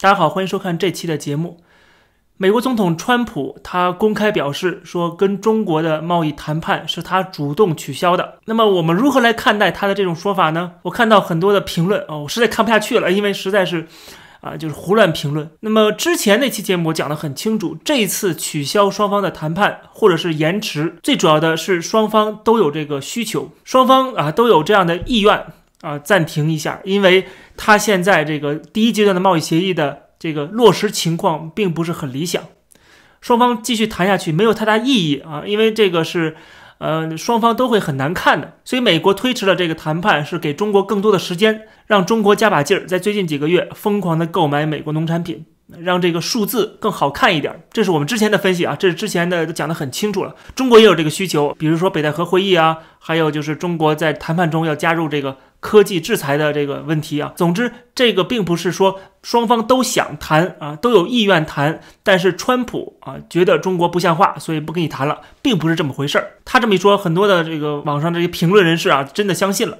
大家好，欢迎收看这期的节目。美国总统川普他公开表示说，跟中国的贸易谈判是他主动取消的。那么我们如何来看待他的这种说法呢？我看到很多的评论哦，我实在看不下去了，因为实在是啊，就是胡乱评论。那么之前那期节目我讲的很清楚，这一次取消双方的谈判或者是延迟，最主要的是双方都有这个需求，双方啊都有这样的意愿。啊，暂停一下，因为他现在这个第一阶段的贸易协议的这个落实情况并不是很理想，双方继续谈下去没有太大意义啊，因为这个是，呃，双方都会很难看的，所以美国推迟了这个谈判，是给中国更多的时间，让中国加把劲儿，在最近几个月疯狂的购买美国农产品。让这个数字更好看一点，这是我们之前的分析啊，这是之前的都讲得很清楚了。中国也有这个需求，比如说北戴河会议啊，还有就是中国在谈判中要加入这个科技制裁的这个问题啊。总之，这个并不是说双方都想谈啊，都有意愿谈，但是川普啊觉得中国不像话，所以不跟你谈了，并不是这么回事儿。他这么一说，很多的这个网上这些评论人士啊，真的相信了。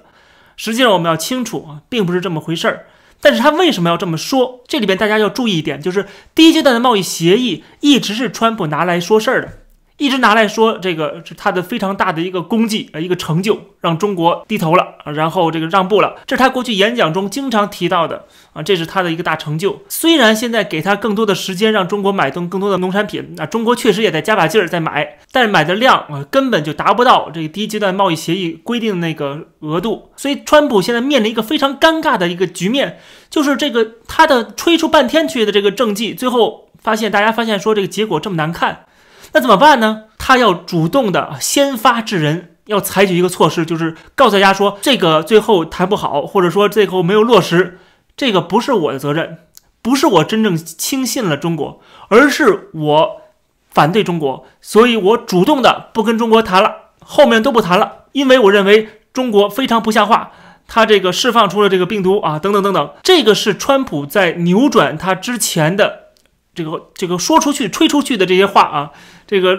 实际上我们要清楚啊，并不是这么回事儿。但是他为什么要这么说？这里边大家要注意一点，就是第一阶段的贸易协议一直是川普拿来说事儿的。一直拿来说，这个是他的非常大的一个功绩啊，一个成就，让中国低头了，然后这个让步了，这是他过去演讲中经常提到的啊，这是他的一个大成就。虽然现在给他更多的时间，让中国买更更多的农产品，那中国确实也在加把劲儿在买，但是买的量啊根本就达不到这个第一阶段贸易协议规定的那个额度，所以川普现在面临一个非常尴尬的一个局面，就是这个他的吹出半天去的这个政绩，最后发现大家发现说这个结果这么难看。那怎么办呢？他要主动的先发制人，要采取一个措施，就是告诉大家说，这个最后谈不好，或者说最后没有落实，这个不是我的责任，不是我真正轻信了中国，而是我反对中国，所以我主动的不跟中国谈了，后面都不谈了，因为我认为中国非常不像话，他这个释放出了这个病毒啊，等等等等，这个是川普在扭转他之前的。这个这个说出去、吹出去的这些话啊，这个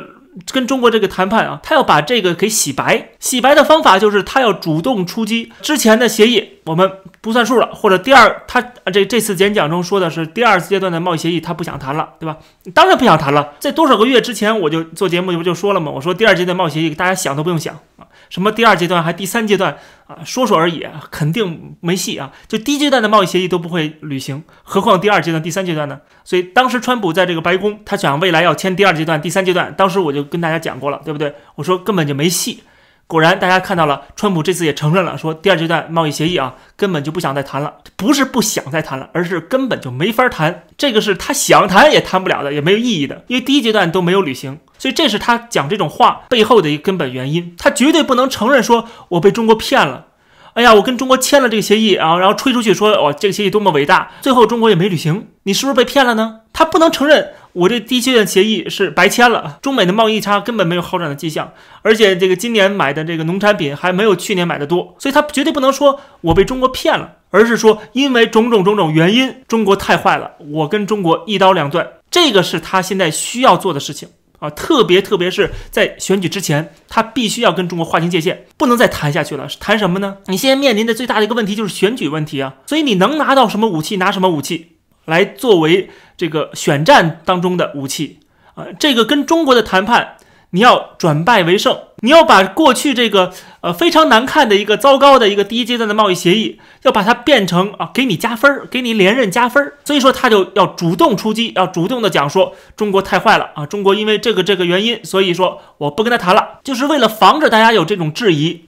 跟中国这个谈判啊，他要把这个给洗白。洗白的方法就是他要主动出击，之前的协议我们不算数了，或者第二，他这这次演讲中说的是第二阶段的贸易协议，他不想谈了，对吧？当然不想谈了。在多少个月之前我就做节目不就说了吗？我说第二阶段贸易协议大家想都不用想啊。什么第二阶段还第三阶段啊？说说而已，肯定没戏啊！就第一阶段的贸易协议都不会履行，何况第二阶段、第三阶段呢？所以当时川普在这个白宫，他想未来要签第二阶段、第三阶段，当时我就跟大家讲过了，对不对？我说根本就没戏。果然，大家看到了，川普这次也承认了，说第二阶段贸易协议啊，根本就不想再谈了，不是不想再谈了，而是根本就没法谈。这个是他想谈也谈不了的，也没有意义的，因为第一阶段都没有履行。所以这是他讲这种话背后的一个根本原因。他绝对不能承认说我被中国骗了。哎呀，我跟中国签了这个协议啊，然后吹出去说哦，这个协议多么伟大，最后中国也没履行，你是不是被骗了呢？他不能承认。我这低阶段协议是白签了，中美的贸易差根本没有好转的迹象，而且这个今年买的这个农产品还没有去年买的多，所以他绝对不能说我被中国骗了，而是说因为种种种种原因，中国太坏了，我跟中国一刀两断，这个是他现在需要做的事情啊，特别特别是在选举之前，他必须要跟中国划清界限，不能再谈下去了。谈什么呢？你现在面临的最大的一个问题就是选举问题啊，所以你能拿到什么武器，拿什么武器。来作为这个选战当中的武器啊，这个跟中国的谈判，你要转败为胜，你要把过去这个呃非常难看的一个糟糕的一个第一阶段的贸易协议，要把它变成啊给你加分儿，给你连任加分儿。所以说他就要主动出击，要主动的讲说中国太坏了啊，中国因为这个这个原因，所以说我不跟他谈了，就是为了防止大家有这种质疑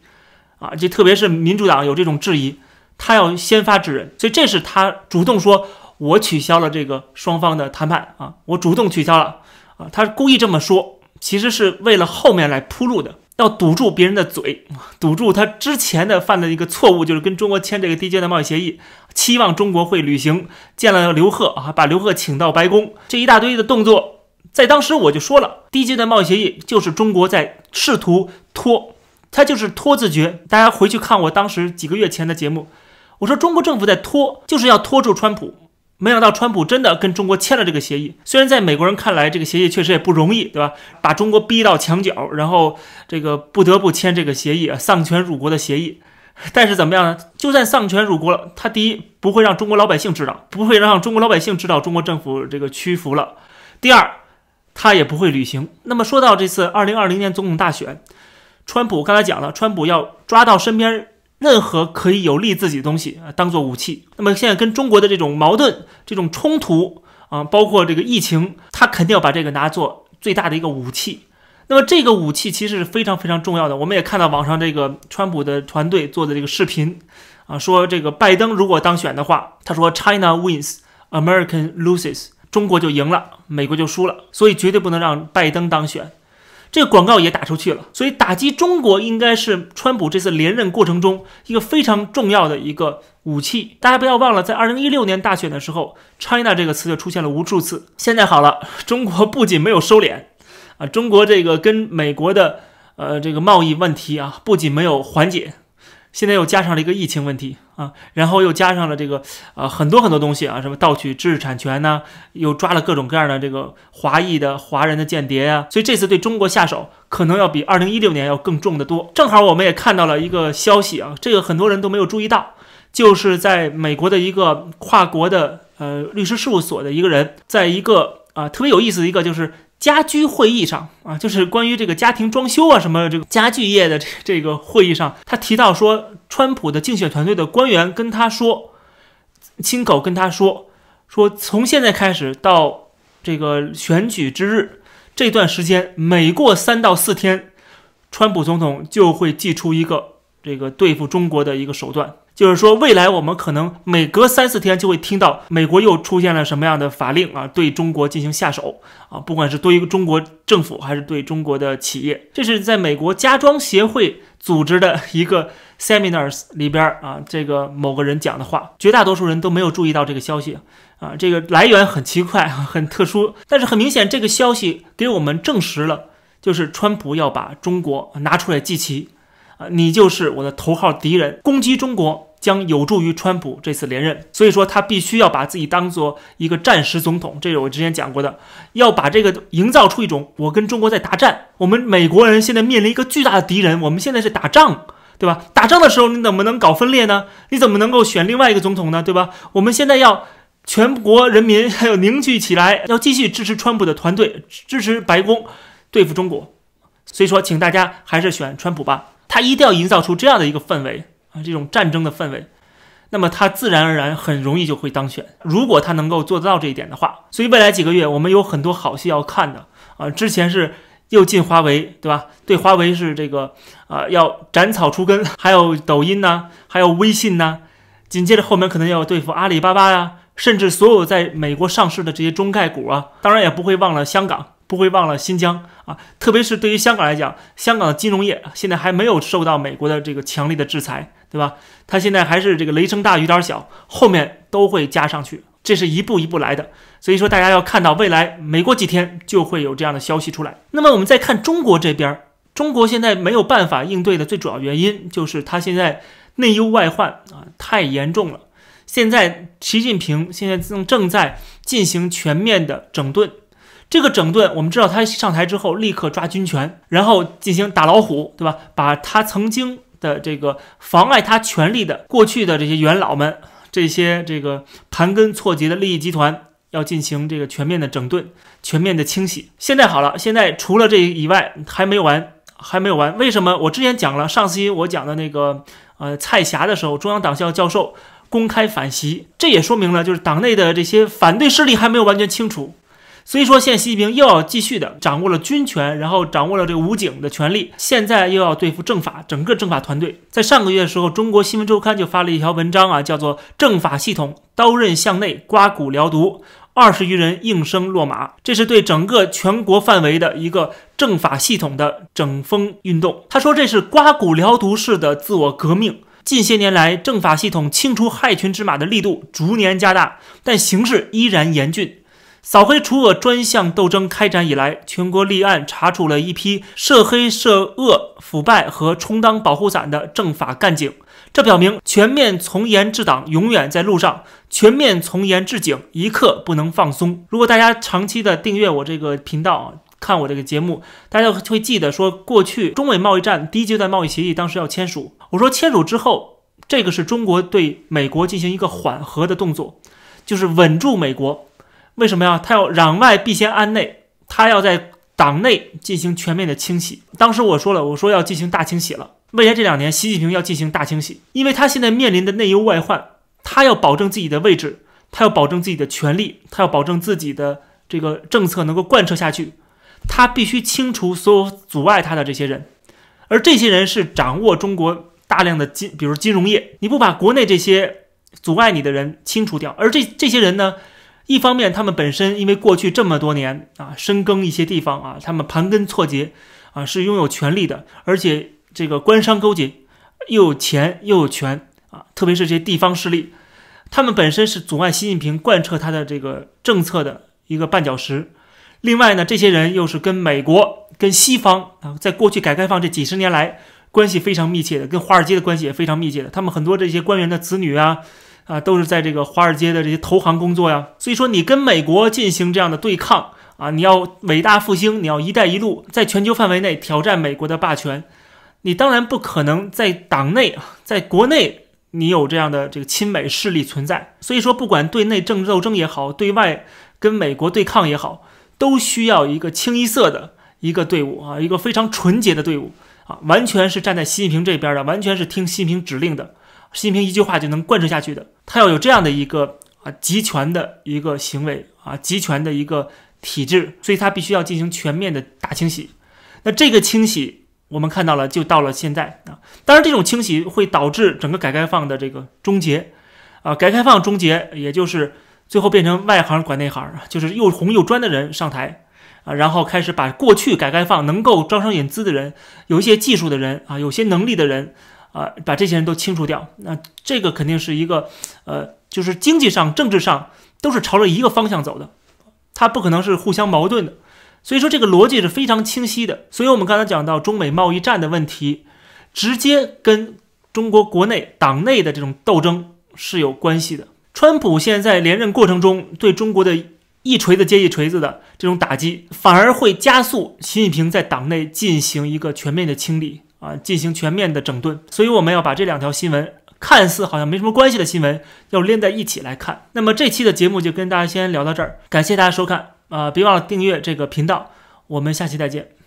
啊，就特别是民主党有这种质疑，他要先发制人，所以这是他主动说。我取消了这个双方的谈判啊，我主动取消了啊，他故意这么说，其实是为了后面来铺路的，要堵住别人的嘴，堵住他之前的犯的一个错误，就是跟中国签这个低阶的贸易协议，期望中国会履行，见了刘鹤啊，把刘鹤请到白宫，这一大堆的动作，在当时我就说了，低阶的贸易协议就是中国在试图拖，他就是拖字诀，大家回去看我当时几个月前的节目，我说中国政府在拖，就是要拖住川普。没想到川普真的跟中国签了这个协议，虽然在美国人看来这个协议确实也不容易，对吧？把中国逼到墙角，然后这个不得不签这个协议啊，丧权辱国的协议。但是怎么样呢？就算丧权辱国了，他第一不会让中国老百姓知道，不会让中国老百姓知道中国政府这个屈服了；第二，他也不会履行。那么说到这次二零二零年总统大选，川普刚才讲了，川普要抓到身边任何可以有利自己的东西啊，当做武器。那么现在跟中国的这种矛盾、这种冲突啊，包括这个疫情，他肯定要把这个拿做最大的一个武器。那么这个武器其实是非常非常重要的。我们也看到网上这个川普的团队做的这个视频，啊，说这个拜登如果当选的话，他说 China wins, American loses，中国就赢了，美国就输了，所以绝对不能让拜登当选。这个广告也打出去了，所以打击中国应该是川普这次连任过程中一个非常重要的一个武器。大家不要忘了，在二零一六年大选的时候，China 这个词就出现了无数次。现在好了，中国不仅没有收敛。啊，中国这个跟美国的呃这个贸易问题啊，不仅没有缓解，现在又加上了一个疫情问题啊，然后又加上了这个啊很多很多东西啊，什么盗取知识产权呐，又抓了各种各样的这个华裔的华人的间谍呀，所以这次对中国下手可能要比二零一六年要更重得多。正好我们也看到了一个消息啊，这个很多人都没有注意到，就是在美国的一个跨国的呃律师事务所的一个人，在一个啊特别有意思的一个就是。家居会议上啊，就是关于这个家庭装修啊，什么这个家具业的这这个会议上，他提到说，川普的竞选团队的官员跟他说，亲口跟他说，说从现在开始到这个选举之日这段时间，每过三到四天，川普总统就会祭出一个这个对付中国的一个手段。就是说，未来我们可能每隔三四天就会听到美国又出现了什么样的法令啊，对中国进行下手啊，不管是对于中国政府还是对中国的企业，这是在美国家装协会组织的一个 seminars 里边啊，这个某个人讲的话，绝大多数人都没有注意到这个消息啊，这个来源很奇怪，很特殊，但是很明显，这个消息给我们证实了，就是川普要把中国拿出来祭旗你就是我的头号敌人，攻击中国。将有助于川普这次连任，所以说他必须要把自己当做一个战时总统，这是我之前讲过的，要把这个营造出一种我跟中国在打战，我们美国人现在面临一个巨大的敌人，我们现在是打仗，对吧？打仗的时候你怎么能搞分裂呢？你怎么能够选另外一个总统呢？对吧？我们现在要全国人民还有凝聚起来，要继续支持川普的团队，支持白宫对付中国，所以说请大家还是选川普吧，他一定要营造出这样的一个氛围。啊，这种战争的氛围，那么他自然而然很容易就会当选。如果他能够做得到这一点的话，所以未来几个月我们有很多好戏要看的啊。之前是又进华为，对吧？对华为是这个啊，要斩草除根，还有抖音呐，还有微信呐。紧接着后面可能要对付阿里巴巴呀，甚至所有在美国上市的这些中概股啊。当然也不会忘了香港。不会忘了新疆啊，特别是对于香港来讲，香港的金融业现在还没有受到美国的这个强力的制裁，对吧？它现在还是这个雷声大雨点小，后面都会加上去，这是一步一步来的。所以说，大家要看到未来，每过几天就会有这样的消息出来。那么我们再看中国这边，中国现在没有办法应对的最主要原因就是它现在内忧外患啊太严重了。现在习近平现在正正在进行全面的整顿。这个整顿，我们知道他上台之后立刻抓军权，然后进行打老虎，对吧？把他曾经的这个妨碍他权力的过去的这些元老们，这些这个盘根错节的利益集团，要进行这个全面的整顿、全面的清洗。现在好了，现在除了这以外还没有完，还没有完。为什么？我之前讲了，上期我讲的那个呃蔡霞的时候，中央党校教授公开反袭，这也说明了就是党内的这些反对势力还没有完全清除。所以说，现在习近平又要继续的掌握了军权，然后掌握了这个武警的权力，现在又要对付政法，整个政法团队。在上个月的时候，中国新闻周刊就发了一条文章啊，叫做“政法系统刀刃向内，刮骨疗毒，二十余人应声落马”。这是对整个全国范围的一个政法系统的整风运动。他说，这是刮骨疗毒式的自我革命。近些年来，政法系统清除害群之马的力度逐年加大，但形势依然严峻。扫黑除恶专项斗争开展以来，全国立案查处了一批涉黑涉恶、腐败和充当保护伞的政法干警。这表明全面从严治党永远在路上，全面从严治警一刻不能放松。如果大家长期的订阅我这个频道，看我这个节目，大家会记得说，过去中美贸易战第一阶段贸易协议当时要签署，我说签署之后，这个是中国对美国进行一个缓和的动作，就是稳住美国。为什么呀？他要攘外必先安内，他要在党内进行全面的清洗。当时我说了，我说要进行大清洗了。未来这两年，习近平要进行大清洗，因为他现在面临的内忧外患，他要保证自己的位置，他要保证自己的权利，他要保证自己的这个政策能够贯彻下去。他必须清除所有阻碍他的这些人，而这些人是掌握中国大量的金，比如金融业。你不把国内这些阻碍你的人清除掉，而这这些人呢，一方面他们本身因为过去这么多年啊深耕一些地方啊，他们盘根错节啊是拥有权力的，而且这个官商勾结，又有钱又有权啊，特别是这些地方势力，他们本身是阻碍习近平贯彻他的这个政策的一个绊脚石。另外呢，这些人又是跟美国、跟西方啊，在过去改革开放这几十年来关系非常密切的，跟华尔街的关系也非常密切的。他们很多这些官员的子女啊，啊，都是在这个华尔街的这些投行工作呀。所以说，你跟美国进行这样的对抗啊，你要伟大复兴，你要“一带一路”在全球范围内挑战美国的霸权，你当然不可能在党内啊，在国内你有这样的这个亲美势力存在。所以说，不管对内政治斗争也好，对外跟美国对抗也好。都需要一个清一色的一个队伍啊，一个非常纯洁的队伍啊，完全是站在习近平这边的，完全是听习近平指令的，习近平一句话就能贯彻下去的。他要有这样的一个啊集权的一个行为啊，集权的一个体制，所以他必须要进行全面的大清洗。那这个清洗我们看到了，就到了现在啊。当然，这种清洗会导致整个改革开放的这个终结啊，改革开放终结，也就是。最后变成外行管内行，就是又红又专的人上台啊，然后开始把过去改革开放能够招商引资的人，有一些技术的人啊，有些能力的人啊，把这些人都清除掉。那这个肯定是一个呃，就是经济上、政治上都是朝着一个方向走的，它不可能是互相矛盾的。所以说这个逻辑是非常清晰的。所以我们刚才讲到中美贸易战的问题，直接跟中国国内党内的这种斗争是有关系的。川普现在连任过程中对中国的一锤子接一锤子的这种打击，反而会加速习近平在党内进行一个全面的清理啊，进行全面的整顿。所以我们要把这两条新闻看似好像没什么关系的新闻要连在一起来看。那么这期的节目就跟大家先聊到这儿，感谢大家收看啊，别忘了订阅这个频道，我们下期再见。